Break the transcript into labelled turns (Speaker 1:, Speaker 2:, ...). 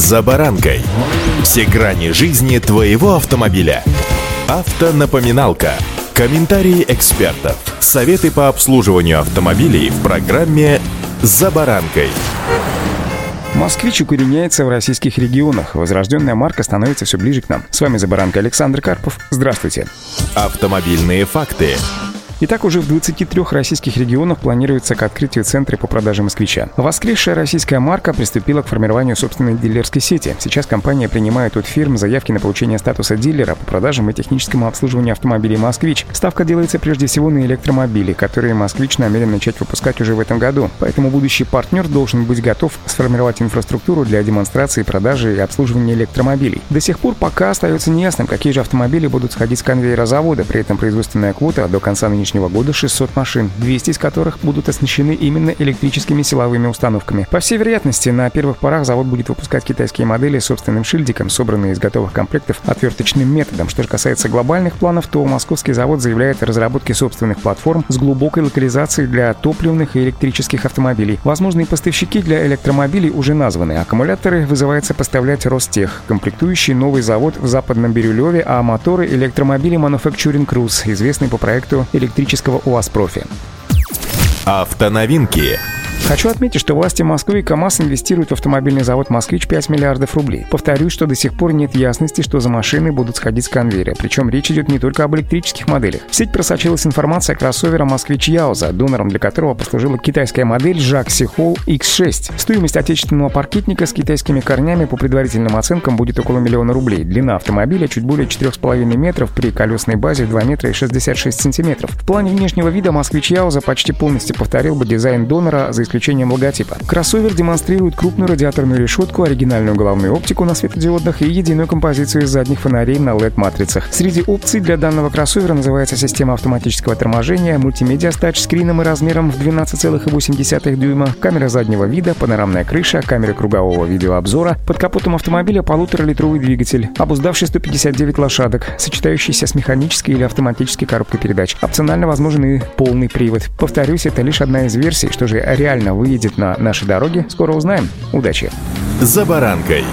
Speaker 1: «За баранкой». Все грани жизни твоего автомобиля. Автонапоминалка. Комментарии экспертов. Советы по обслуживанию автомобилей в программе «За баранкой».
Speaker 2: Москвич укореняется в российских регионах. Возрожденная марка становится все ближе к нам. С вами «За баранкой» Александр Карпов. Здравствуйте.
Speaker 1: Автомобильные факты.
Speaker 2: Итак, уже в 23 российских регионах планируется к открытию центры по продаже «Москвича». Воскресшая российская марка приступила к формированию собственной дилерской сети. Сейчас компания принимает от фирм заявки на получение статуса дилера по продажам и техническому обслуживанию автомобилей «Москвич». Ставка делается прежде всего на электромобили, которые «Москвич» намерен начать выпускать уже в этом году. Поэтому будущий партнер должен быть готов сформировать инфраструктуру для демонстрации, продажи и обслуживания электромобилей. До сих пор пока остается неясным, какие же автомобили будут сходить с конвейера завода. При этом производственная квота до конца нынешнего нынешнего года 600 машин, 200 из которых будут оснащены именно электрическими силовыми установками. По всей вероятности, на первых порах завод будет выпускать китайские модели с собственным шильдиком, собранные из готовых комплектов отверточным методом. Что же касается глобальных планов, то московский завод заявляет о разработке собственных платформ с глубокой локализацией для топливных и электрических автомобилей. Возможные поставщики для электромобилей уже названы. Аккумуляторы вызывается поставлять Ростех, комплектующий новый завод в Западном Бирюлеве, а моторы электромобили Manufacturing Cruise, известный по проекту электрических электрического УАЗ-профи.
Speaker 1: Автоновинки.
Speaker 2: Хочу отметить, что власти Москвы и КАМАЗ инвестируют в автомобильный завод «Москвич» 5 миллиардов рублей. Повторюсь, что до сих пор нет ясности, что за машины будут сходить с конвейера. Причем речь идет не только об электрических моделях. В сеть просочилась информация о кроссовере «Москвич Яуза», донором для которого послужила китайская модель Жакси Холл X6. Стоимость отечественного паркетника с китайскими корнями по предварительным оценкам будет около миллиона рублей. Длина автомобиля чуть более 4,5 метров при колесной базе в 2 метра и 66 сантиметров. В плане внешнего вида «Москвич Яуза» почти полностью повторил бы дизайн донора, за исключением логотипа. Кроссовер демонстрирует крупную радиаторную решетку, оригинальную головную оптику на светодиодах и единую композицию из задних фонарей на LED-матрицах. Среди опций для данного кроссовера называется система автоматического торможения, мультимедиа с тачскрином и размером в 12,8 дюйма, камера заднего вида, панорамная крыша, камера кругового видеообзора, под капотом автомобиля полуторалитровый двигатель, обуздавший 159 лошадок, сочетающийся с механической или автоматической коробкой передач. Опционально возможен и полный привод. Повторюсь, это лишь одна из версий, что же реально выйдет на наши дороги, скоро узнаем. Удачи!
Speaker 1: «За баранкой»